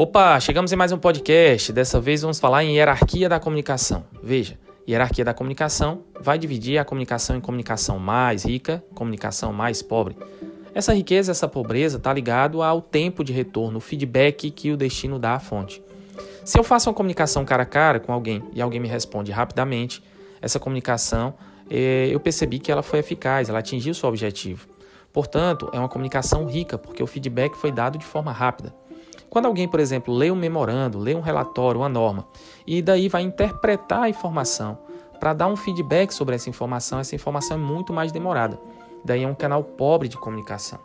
Opa, chegamos em mais um podcast. Dessa vez vamos falar em hierarquia da comunicação. Veja, hierarquia da comunicação vai dividir a comunicação em comunicação mais rica, comunicação mais pobre. Essa riqueza, essa pobreza está ligado ao tempo de retorno, o feedback que o destino dá à fonte. Se eu faço uma comunicação cara a cara com alguém e alguém me responde rapidamente, essa comunicação eh, eu percebi que ela foi eficaz, ela atingiu seu objetivo. Portanto, é uma comunicação rica, porque o feedback foi dado de forma rápida. Quando alguém, por exemplo, lê um memorando, lê um relatório, uma norma, e daí vai interpretar a informação para dar um feedback sobre essa informação, essa informação é muito mais demorada. Daí é um canal pobre de comunicação.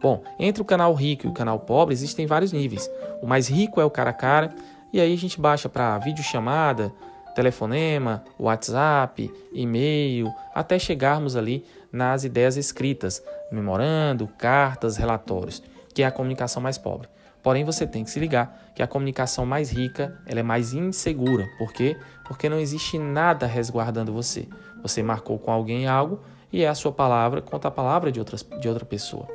Bom, entre o canal rico e o canal pobre existem vários níveis. O mais rico é o cara a cara, e aí a gente baixa para videochamada, telefonema, WhatsApp, e-mail, até chegarmos ali nas ideias escritas, memorando, cartas, relatórios, que é a comunicação mais pobre. Porém, você tem que se ligar que a comunicação mais rica ela é mais insegura. Por quê? Porque não existe nada resguardando você. Você marcou com alguém algo e é a sua palavra contra a palavra de, outras, de outra pessoa.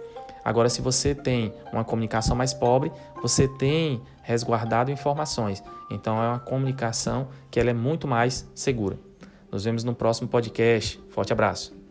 Agora, se você tem uma comunicação mais pobre, você tem resguardado informações. Então, é uma comunicação que ela é muito mais segura. Nos vemos no próximo podcast. Forte abraço.